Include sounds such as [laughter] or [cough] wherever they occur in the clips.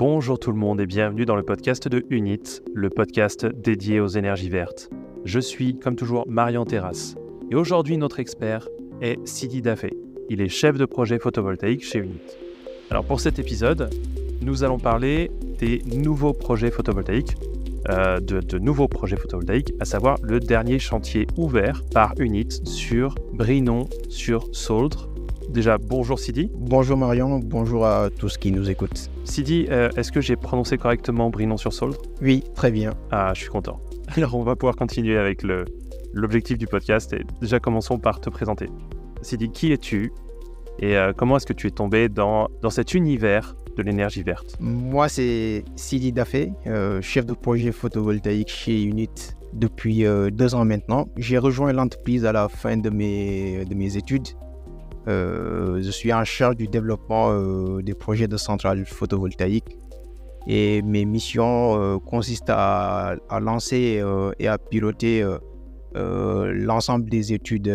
Bonjour tout le monde et bienvenue dans le podcast de Unit, le podcast dédié aux énergies vertes. Je suis, comme toujours, Marian Terrasse. Et aujourd'hui, notre expert est Sidi Dafé. Il est chef de projet photovoltaïque chez Unit. Alors pour cet épisode, nous allons parler des nouveaux projets photovoltaïques, euh, de, nouveaux projets photovoltaïques, à savoir le dernier chantier ouvert par Unit sur Brinon sur Sauldre, Déjà, bonjour Sidi. Bonjour Marion, bonjour à tous qui nous écoutent. Sidi, euh, est-ce que j'ai prononcé correctement Brinon-sur-Sauldre Oui, très bien. Ah, je suis content. [laughs] Alors, on va pouvoir continuer avec l'objectif du podcast. Et déjà, commençons par te présenter. Sidi, qui es-tu et euh, comment est-ce que tu es tombé dans, dans cet univers de l'énergie verte? Moi, c'est Sidi Dafé, euh, chef de projet photovoltaïque chez Unit depuis deux ans maintenant. J'ai rejoint l'entreprise à la fin de mes, de mes études euh, je suis en charge du développement euh, des projets de centrales photovoltaïques et mes missions euh, consistent à, lancer et à piloter l'ensemble des études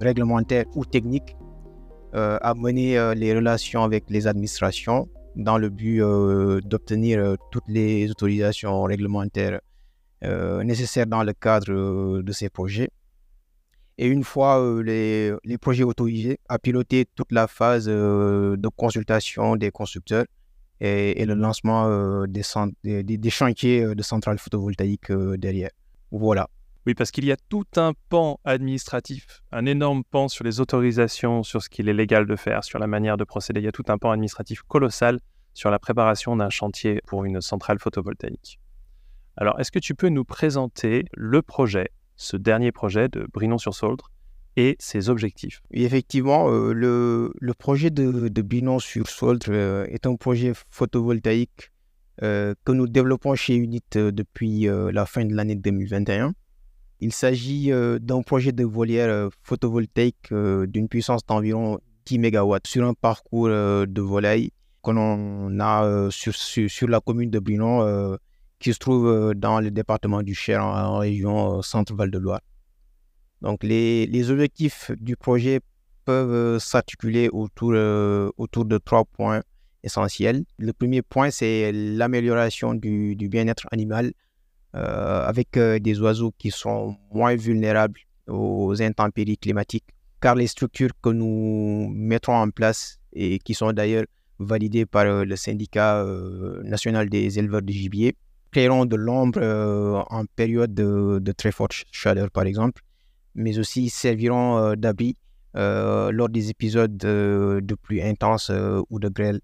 réglementaires ou techniques, à mener les relations avec les administrations dans le but d'obtenir toutes les autorisations réglementaires nécessaires dans le cadre de ces projets et une fois les, les, projets autorisés, à piloter toute la phase de consultation des constructeurs et, le lancement des, des, chantiers de centrales photovoltaïques derrière. Voilà. Oui, parce qu'il y a tout un pan administratif, un énorme pan sur les autorisations, sur ce qu'il est légal de faire, sur la manière de procéder. Il y a tout un pan administratif colossal sur la préparation d'un chantier pour une centrale photovoltaïque. Alors, est-ce que tu peux nous présenter le projet ce dernier projet de Brinon-sur-Sauldre et ses objectifs. effectivement, euh, le, projet de, de Brinon-sur-Sauldre euh, est un projet photovoltaïque euh, que nous développons chez Unit depuis la fin de l'année 2021. Il s'agit d'un projet de volière photovoltaïque d'une puissance d'environ 10 MW sur un parcours de volaille qu'on a sur, sur, la commune de Brinon qui se trouve euh, dans le département du Cher, en, région euh, Centre-Val de Loire. Donc, les, objectifs du projet peuvent euh, s'articuler autour, autour de trois points essentiels. Le premier point, c'est l'amélioration du bien-être animal avec des oiseaux qui sont moins vulnérables aux intempéries climatiques, car les structures que nous mettrons en place et qui sont d'ailleurs validées par le syndicat national des éleveurs de gibier créeront de l'ombre euh, en période de, très forte chaleur, par exemple, mais aussi serviront euh, d'abri euh, lors des épisodes de pluie intense ou de grêle.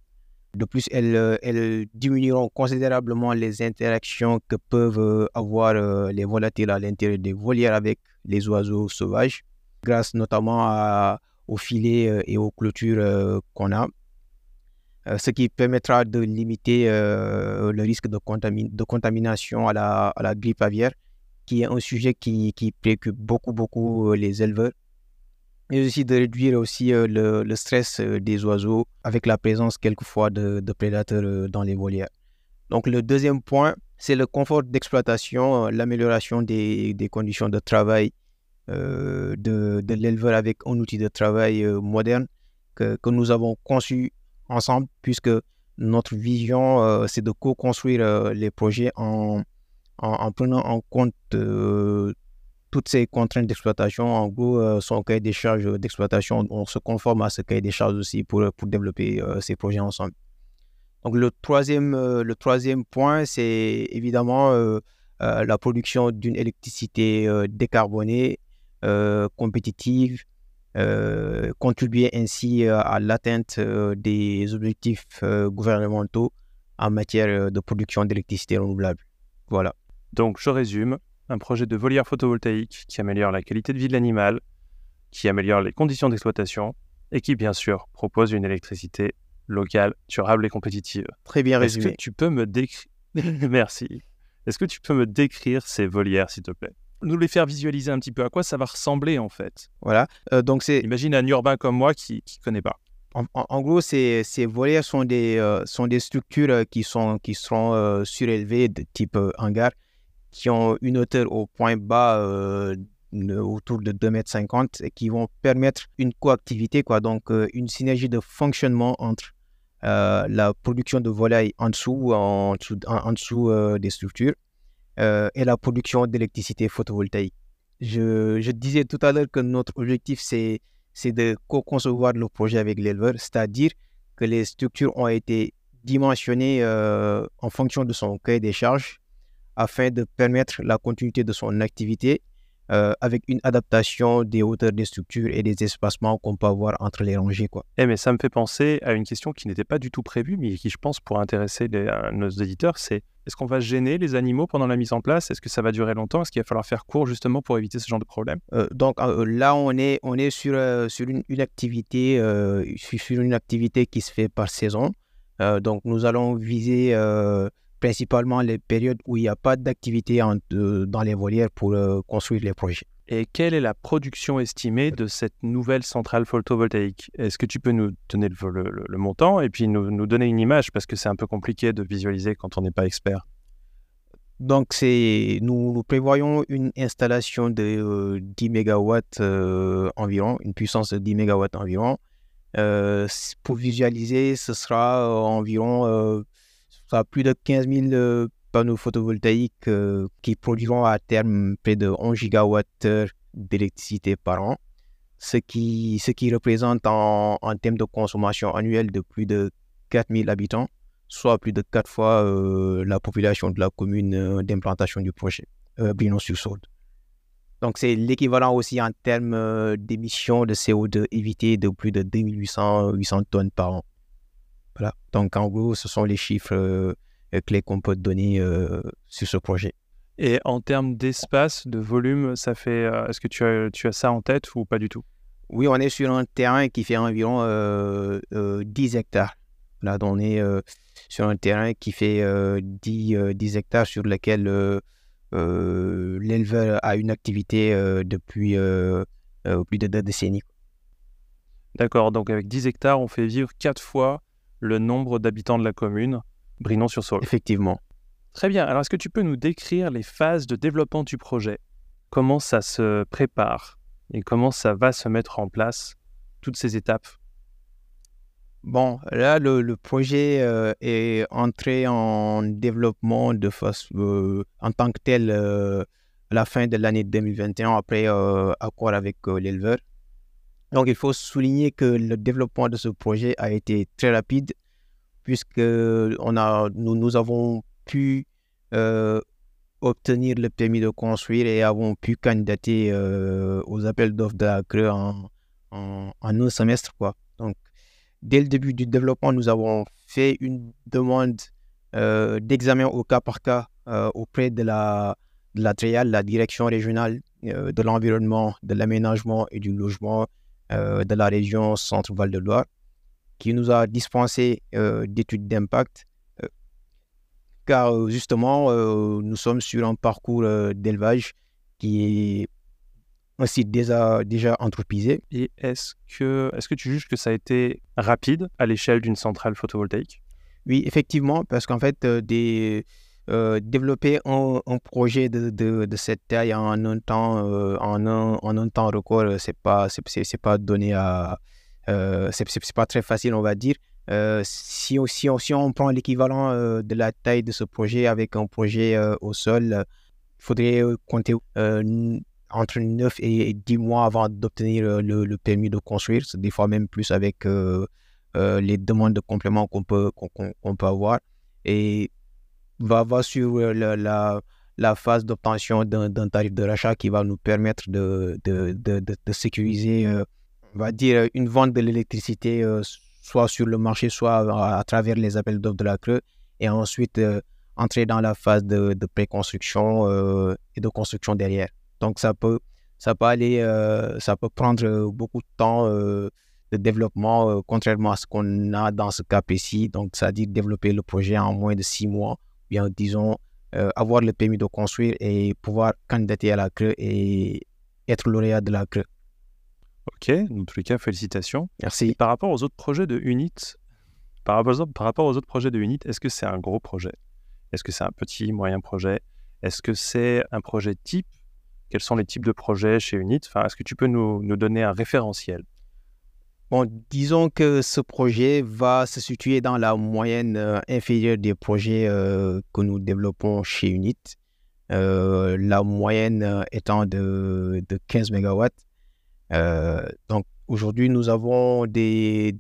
De plus, elles, diminueront considérablement les interactions que peuvent avoir les volatiles à l'intérieur des volières avec les oiseaux sauvages, grâce notamment aux filets et aux clôtures qu'on a. Euh, ce qui permettra de limiter euh, le risque de, de contamination à la, à la, grippe aviaire, qui est un sujet qui, qui préoccupe beaucoup, beaucoup euh, les éleveurs et aussi de réduire aussi le, le, stress des oiseaux avec la présence quelquefois de, prédateurs dans les volières. Donc le deuxième point, c'est le confort d'exploitation, l'amélioration des, des, conditions de travail de, de l'éleveur avec un outil de travail moderne que, que, nous avons conçu ensemble, puisque notre vision, euh, c'est de co-construire euh, les projets en, en, prenant en compte euh, toutes ces contraintes d'exploitation. En gros, son cahier des charges d'exploitation, on se conforme à ce cahier des charges aussi pour, pour développer ces projets ensemble. Donc le troisième, le troisième point, c'est évidemment la production d'une électricité décarbonée, compétitive, euh, contribuer ainsi euh, à l'atteinte euh, des objectifs gouvernementaux en matière de production d'électricité renouvelable. Voilà. Donc, je résume un projet de volière photovoltaïque qui améliore la qualité de vie de l'animal, qui améliore les conditions d'exploitation et qui, bien sûr, propose une électricité locale, durable et compétitive. Très bien résumé. Est-ce que tu peux me décrire [laughs] Merci. Est-ce que tu peux me décrire ces volières, s'il te plaît? Nous les faire visualiser un petit peu à quoi ça va ressembler en fait. Voilà. Euh, donc c'est. Imagine un urbain comme moi qui ne connaît pas. En, gros, ces, ces volières sont des, euh, sont des structures euh, qui, sont, qui seront surélevées de type hangar, qui ont une hauteur au point bas autour de 2,50 m et qui vont permettre une coactivité, quoi, donc une synergie de fonctionnement entre la production de volailles en dessous, en en, dessous des structures et la production d'électricité photovoltaïque. Je, disais tout à l'heure que notre objectif, c'est de co-concevoir le projet avec l'éleveur, c'est-à-dire que les structures ont été dimensionnées en fonction de son cahier des charges afin de permettre la continuité de son activité euh, avec une adaptation des hauteurs des structures et des espacements qu'on peut avoir entre les rangées. Quoi. Eh mais ça me fait penser à une question qui n'était pas du tout prévue, mais qui, je pense, pourrait intéresser euh, nos éditeurs, c'est est-ce qu'on va gêner les animaux pendant la mise en place? Est-ce que ça va durer longtemps? Est-ce qu'il va falloir faire court justement pour éviter ce genre de problème? Euh, Donc là, on est, on est sur, sur une, une activité, sur une activité qui se fait par saison. donc nous allons viser principalement les périodes où il n'y a pas d'activité dans les volières pour euh, construire les projets. Et quelle est la production estimée de cette nouvelle centrale photovoltaïque? Est-ce que tu peux nous donner le, montant et puis nous, donner une image? Parce que c'est un peu compliqué de visualiser quand on n'est pas expert donc, nous, nous, prévoyons une installation de 10 euh, MW euh, environ, une puissance de 10 MW environ. pour visualiser, ce sera environ plus de 15 000 euh, panneaux photovoltaïques euh, qui produiront à terme près de 11 gigawattheures d'électricité par an, ce qui, représente en, termes de consommation annuelle de plus de 4 000 habitants, soit plus de 4 fois euh, la population de la commune d'implantation du projet, sur saône Donc c'est l'équivalent aussi en termes d'émissions de CO2 évitées de plus de 2800 800 tonnes par an. Donc, en gros, ce sont les chiffres euh, clés qu'on peut donner euh, sur ce projet. Et en termes d'espace, de volume, ça fait. Euh, est-ce que tu as, tu as ça en tête ou pas du tout? Oui, on est sur un terrain qui fait environ 10 hectares. Là, on est sur un terrain qui fait 10, 10, hectares sur lequel l'éleveur a une activité depuis plus de deux décennies. D'accord, donc avec 10 hectares, on fait vivre 4 fois le nombre d'habitants de la commune, Brinon-sur-Saône. Effectivement. Très bien. Alors, est-ce que tu peux nous décrire les phases de développement du projet? Comment ça se prépare? Et comment ça va se mettre en place, toutes ces étapes? Bon, là, le, projet euh, est entré en développement de face, euh, en tant que tel euh, à la fin de l'année 2021, après accord avec l'éleveur. Donc, il faut souligner que le développement de ce projet a été très rapide puisque on a, nous, nous avons pu euh, obtenir le permis de construire et avons pu candidater euh, aux appels d'offres de la CRE en, un semestre. Quoi. Donc, dès le début du développement, nous avons fait une demande euh, d'examen au cas par cas auprès de la, de la TREAL, la direction régionale de l'environnement, de l'aménagement et du logement de la région Centre-Val de Loire, qui nous a dispensé euh, d'études d'impact, euh, car justement, nous sommes sur un parcours d'élevage qui est un site déjà, déjà. Et est-ce que, est que tu juges que ça a été rapide à l'échelle d'une centrale photovoltaïque? Oui, effectivement, parce qu'en fait, des, développer un, projet de, cette taille en un temps, en un, en un temps record, c'est pas, c'est, pas donné c'est, pas très facile, on va dire. si, si, si on prend l'équivalent de la taille de ce projet avec un projet au sol, il faudrait compter entre 9 et 10 mois avant d'obtenir le, permis de construire, des fois même plus avec les demandes de compléments qu'on peut, qu'on, peut avoir. Et va, va sur euh, la, phase d'obtention d'un tarif de rachat qui va nous permettre de, sécuriser, euh, on va dire, une vente de l'électricité, euh, soit sur le marché, soit à, travers les appels d'offres de la Creux, et ensuite entrer dans la phase de, pré-construction et de construction derrière. Donc ça peut, ça peut aller, ça peut prendre beaucoup de temps de développement, contrairement à ce qu'on a dans ce cas précis. Donc, dit développer le projet en moins de six mois bien disons, euh, avoir le permis de construire et pouvoir candidater à la CRE et être lauréat de la CRE. Ok, dans tous les cas, félicitations. Merci. par rapport aux autres projets de UNIT, par rapport, par rapport aux autres projets de UNIT, est-ce que c'est un gros projet? Est-ce que c'est un petit, moyen projet? Est-ce que c'est un projet type? Quels sont les types de projets chez UNIT? Enfin, Est-ce que tu peux nous, nous donner un référentiel? Bon, disons que ce projet va se situer dans la moyenne inférieure des projets que nous développons chez Unit. la moyenne étant de, de 15 MW. donc aujourd'hui, nous avons des,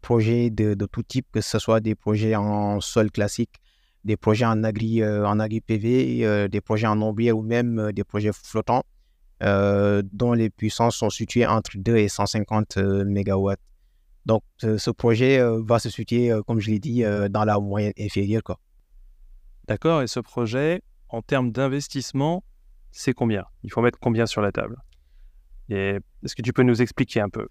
projets de, tout type, que ce soit des projets en sol classique, des projets en agri, en agri PV, des projets en ombrière ou même des projets flottants. Euh, dont les puissances sont situées entre 2 et 150 MW. Donc, ce projet euh, va se situer, euh, comme je l'ai dit, dans la moyenne inférieure. D'accord, et ce projet, en termes d'investissement, c'est combien? Il faut mettre combien sur la table? Est-ce que tu peux nous expliquer un peu?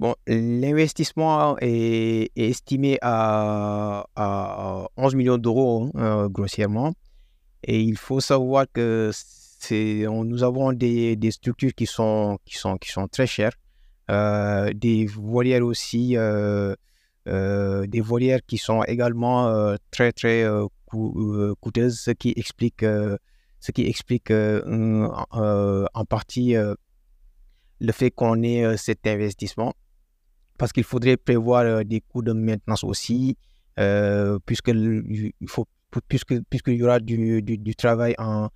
Bon, l'investissement est, estimé à, à, 11 millions d'euros, hein, grossièrement. Et il faut savoir que nous avons des, structures qui sont, qui sont, qui sont très chères, euh, des volières aussi, euh, euh, des volières qui sont également très très coûteuses, ce qui explique, ce qui explique en partie le fait qu'on ait cet investissement, parce qu'il faudrait prévoir des coûts de maintenance aussi, puisque il faut puisque puisqu'il y aura du, du, travail en,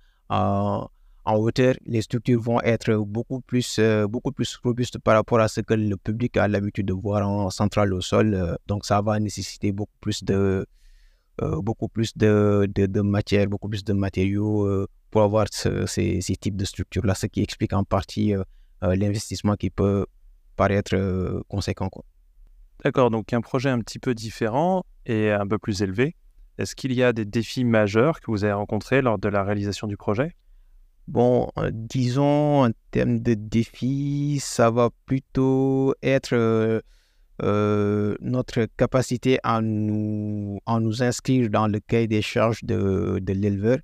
en hauteur, les structures vont être beaucoup plus, euh, beaucoup plus robustes par rapport à ce que le public a l'habitude de voir en centrale au sol. Euh, donc, ça va nécessiter beaucoup plus de, euh, beaucoup plus de, de, matière, beaucoup plus de matériaux pour avoir ces, ces, types de structures-là, ce qui explique en partie l'investissement qui peut paraître conséquent. D'accord, donc un projet un petit peu différent et un peu plus élevé. Est-ce qu'il y a des défis majeurs que vous avez rencontrés lors de la réalisation du projet? Bon, euh, disons, en termes de défis, ça va plutôt être euh, euh, notre capacité à nous, à nous inscrire dans le cahier des charges de, de l'éleveur,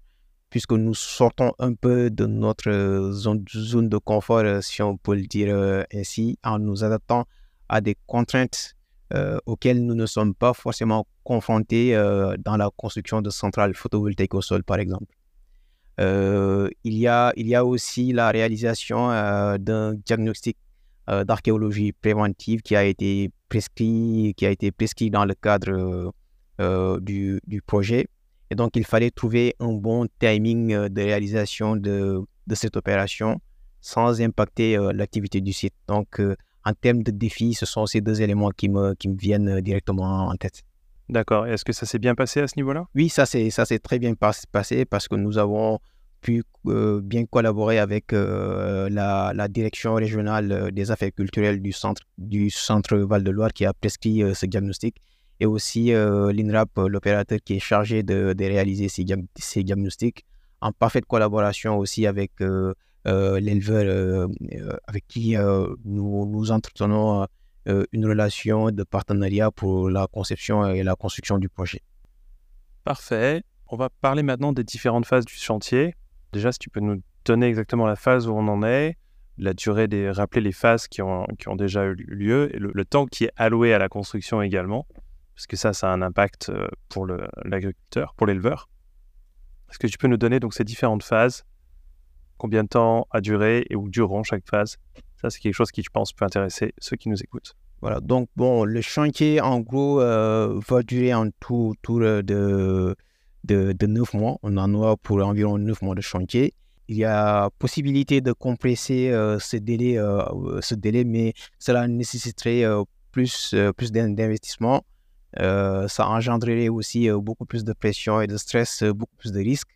puisque nous sortons un peu de notre zone, zone de confort, si on peut le dire ainsi, en nous adaptant à des contraintes auxquelles nous ne sommes pas forcément confrontés dans la construction de centrales photovoltaïques au sol, par exemple. Euh, il, y a, il y a aussi la réalisation euh, d'un diagnostic euh, d'archéologie préventive qui a été prescrit, qui a été prescrit dans le cadre du, du, projet. Et donc, il fallait trouver un bon timing de réalisation de, de cette opération sans impacter l'activité du site. Donc, en termes de défis, ce sont ces deux éléments qui me, qui me viennent directement en tête. D'accord. Est-ce que ça s'est bien passé à ce niveau-là? Oui, ça s'est très bien passé parce que nous avons pu euh, bien collaborer avec euh, la, direction régionale euh, des affaires culturelles du centre du centre Val-de-Loire qui a prescrit ce diagnostic et aussi l'INRAP, l'opérateur qui est chargé de, réaliser ces, ces, diagnostics en parfaite collaboration aussi avec l'éleveur avec qui nous, nous entretenons une relation de partenariat pour la conception et la construction du projet. Parfait. On va parler maintenant des différentes phases du chantier. Déjà, si tu peux nous donner exactement la phase où on en est, la durée des, rappeler les phases qui ont, qui ont déjà eu lieu et le, temps qui est alloué à la construction également, parce que ça, ça a un impact euh, pour l'agriculteur, pour l'éleveur. Est-ce que tu peux nous donner donc ces différentes phases, combien de temps a duré et où dureront chaque phase? Ça, c'est quelque chose qui, je pense, peut intéresser ceux qui nous écoutent. Voilà, donc bon, le chantier, en gros, euh, va durer en tout, tour de, de, de 9 mois. On en a pour environ 9 mois de chantier. Il y a possibilité de compresser euh, ce, délai, euh, ce délai, mais cela nécessiterait plus, plus d'investissement. ça engendrerait aussi beaucoup plus de pression et de stress, beaucoup plus de risques.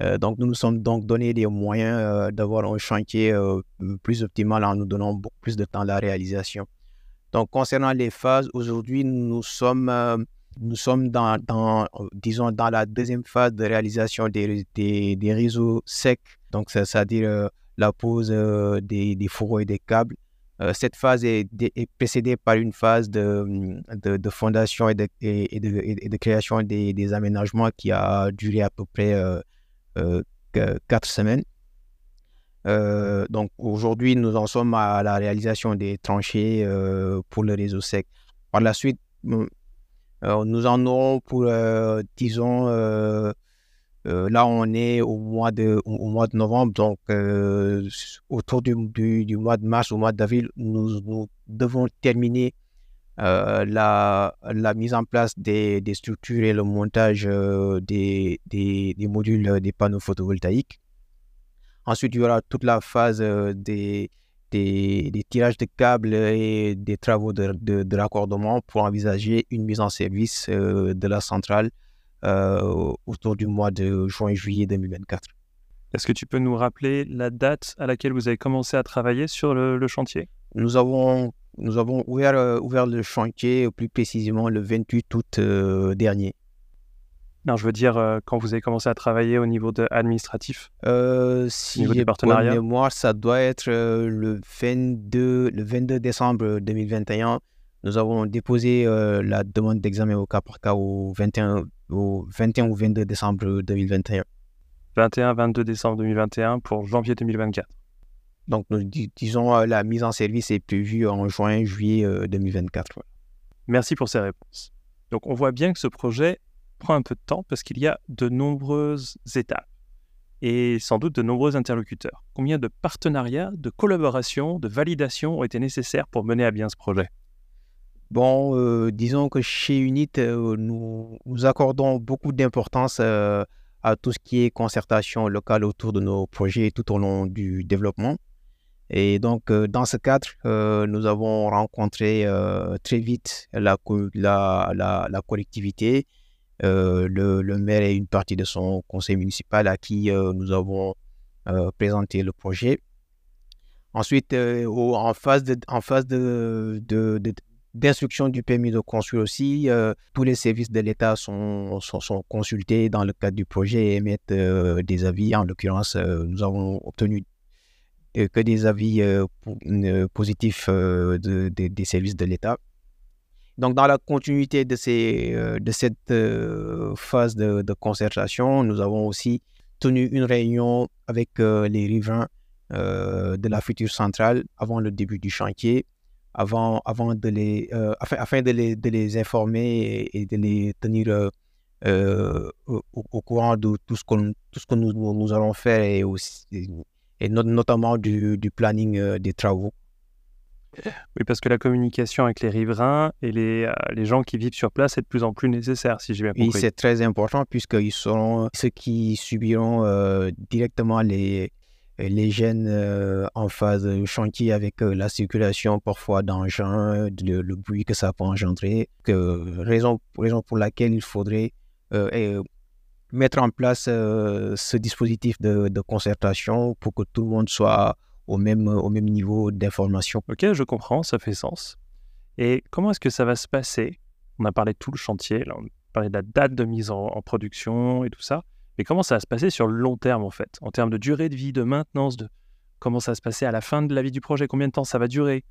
Euh, donc, nous nous sommes donc donné les moyens euh, d'avoir un chantier euh, plus optimal en nous donnant beaucoup plus de temps à la réalisation. Donc, concernant les phases, aujourd'hui, nous sommes, nous sommes dans, disons, dans la deuxième phase de réalisation des, des, des réseaux secs, donc c'est-à-dire la pose des, des, fourreaux et des câbles. cette phase est, est, précédée par une phase de, de, de fondation et de, et, de, et de, création des, des, aménagements qui a duré à peu près quatre semaines. Euh, donc aujourd'hui, nous en sommes à la réalisation des tranchées euh, pour le réseau sec. Par la suite, nous en aurons pour, disons, là, on est au mois de, au, mois de novembre, donc autour du, du, mois de mars, au mois d'avril, nous, nous, devons terminer la, la, mise en place des, des, structures et le montage des, des, des, modules des panneaux photovoltaïques. Ensuite, il y aura toute la phase des, des, tirages de câbles et des travaux de, de, raccordement pour envisager une mise en service euh, de la centrale euh, autour du mois de juin-juillet 2024. Est-ce que tu peux nous rappeler la date à laquelle vous avez commencé à travailler sur le, chantier? Nous avons, nous avons ouvert, euh, ouvert le chantier plus précisément le 28 août dernier. Non, je veux dire, euh, quand vous avez commencé à travailler au niveau de administratif euh, Si au niveau partenariat mémoire, ça doit être euh, le, 22, le 22 décembre 2021. Nous avons déposé la demande d'examen au cas par cas au 21, au 21 ou 22 décembre 2021. 21-22 décembre 2021 pour janvier 2024. Donc, nous disons, la mise en service est prévue en juin-juillet 2024. Merci pour ces réponses. Donc, on voit bien que ce projet prend un peu de temps parce qu'il y a de nombreuses étapes et sans doute de nombreux interlocuteurs. Combien de partenariats, de collaborations, de validations ont été nécessaires pour mener à bien ce projet? Bon, euh, disons que chez UNIT, euh, nous, nous, accordons beaucoup d'importance euh, à tout ce qui est concertation locale autour de nos projets tout au long du développement. Et donc, dans ce cadre, nous avons rencontré très vite la, collectivité euh, le, maire et une partie de son conseil municipal à qui euh, nous avons euh, présenté le projet. Ensuite, en phase d'instruction du permis de construire aussi, tous les services de l'État sont, consultés dans le cadre du projet et émettent des avis. En l'occurrence, nous avons obtenu que des avis positifs des services de l'État. Donc, dans la continuité de, euh, cette euh, phase de, concertation, nous avons aussi tenu une réunion avec euh, les riverains de la future centrale avant le début du chantier, avant, de les, afin, de, les, informer et, de les tenir au, courant de tout ce, tout ce que nous, nous allons faire et, aussi, et notamment du, du planning des travaux. Oui, parce que la communication avec les riverains et les, euh, les gens qui vivent sur place est de plus en plus nécessaire, si j'ai bien compris. Oui, c'est très important puisqu'ils seront ceux qui subiront euh, directement les, les gènes euh, en phase chantier avec la circulation parfois d'engins, le, bruit que ça peut engendrer, que, raison, raison pour laquelle il faudrait mettre en place ce dispositif de, concertation pour que tout le monde soit au même, au même niveau d'information. Ok, je comprends, ça fait sens. Et comment est-ce que ça va se passer? On a parlé de tout le chantier, on a parlé de la date de mise en, production et tout ça. Mais comment ça va se passer sur le long terme, en fait? En termes de durée de vie, de maintenance, de comment ça va se passer à la fin de la vie du projet? Combien de temps ça va durer?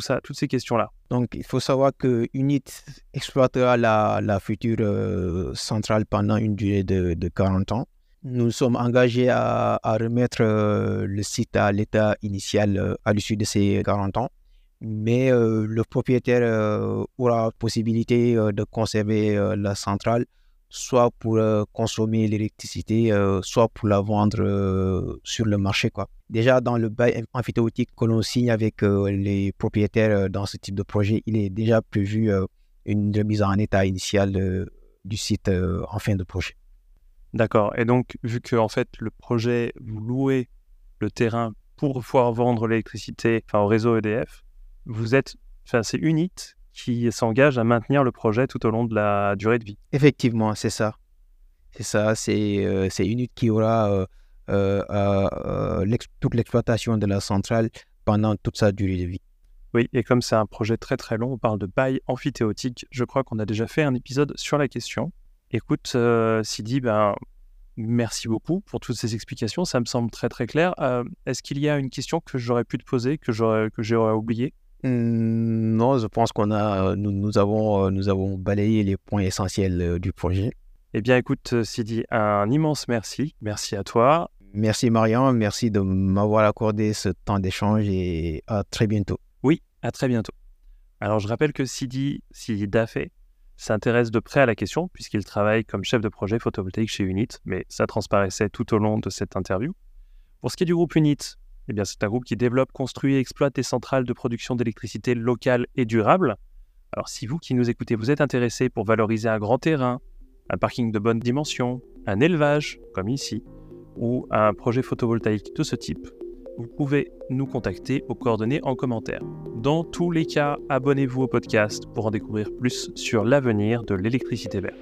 Toutes ces questions-là. Donc, il faut savoir que UNIT exploitera la, future euh, centrale pendant une durée de, de 40 ans. Nous sommes engagés à, remettre euh, le site à l'état initial euh, à l'issue de ces 40 ans, mais le propriétaire aura la possibilité de conserver la centrale, soit pour consommer l'électricité, soit pour la vendre sur le marché. Quoi. Déjà, dans le bail amphithéotique que l'on signe avec les propriétaires dans ce type de projet, il est déjà prévu une remise en état initial du site en fin de projet. D'accord. Et donc, vu que en fait le projet, vous louez le terrain pour pouvoir vendre l'électricité au réseau EDF, vous êtes, enfin, c'est Unit qui s'engage à maintenir le projet tout au long de la durée de vie. Effectivement, c'est ça. C'est ça. C'est euh, Unit qui aura euh, euh, toute l'exploitation de la centrale pendant toute sa durée de vie. Oui, et comme c'est un projet très très long, on parle de bail amphithéotique. Je crois qu'on a déjà fait un épisode sur la question. Écoute, euh, Sidi, ben, merci beaucoup pour toutes ces explications. Ça me semble très très clair. Euh, est-ce qu'il y a une question que j'aurais pu te poser, que j'aurais que j'aurais oublié mmh, Non, je pense qu'on a, nous, nous, avons, euh, nous avons balayé les points essentiels du projet. Eh bien, écoute, Sidi, un immense merci. Merci à toi. Merci Marian, merci de m'avoir accordé ce temps d'échange et à très bientôt. Oui, à très bientôt. Alors, je rappelle que Sidi, Sidi Dafé, s'intéresse de près à la question puisqu'il travaille comme chef de projet photovoltaïque chez Unit, mais ça transparaissait tout au long de cette interview. Pour ce qui est du groupe Unit, eh c'est un groupe qui développe, construit et exploite des centrales de production d'électricité locales et durables. Alors si vous qui nous écoutez, vous êtes intéressé pour valoriser un grand terrain, un parking de bonne dimension, un élevage, comme ici, ou un projet photovoltaïque de ce type, vous pouvez nous contacter aux coordonnées en commentaire. Dans tous les cas, abonnez-vous au podcast pour en découvrir plus sur l'avenir de l'électricité verte.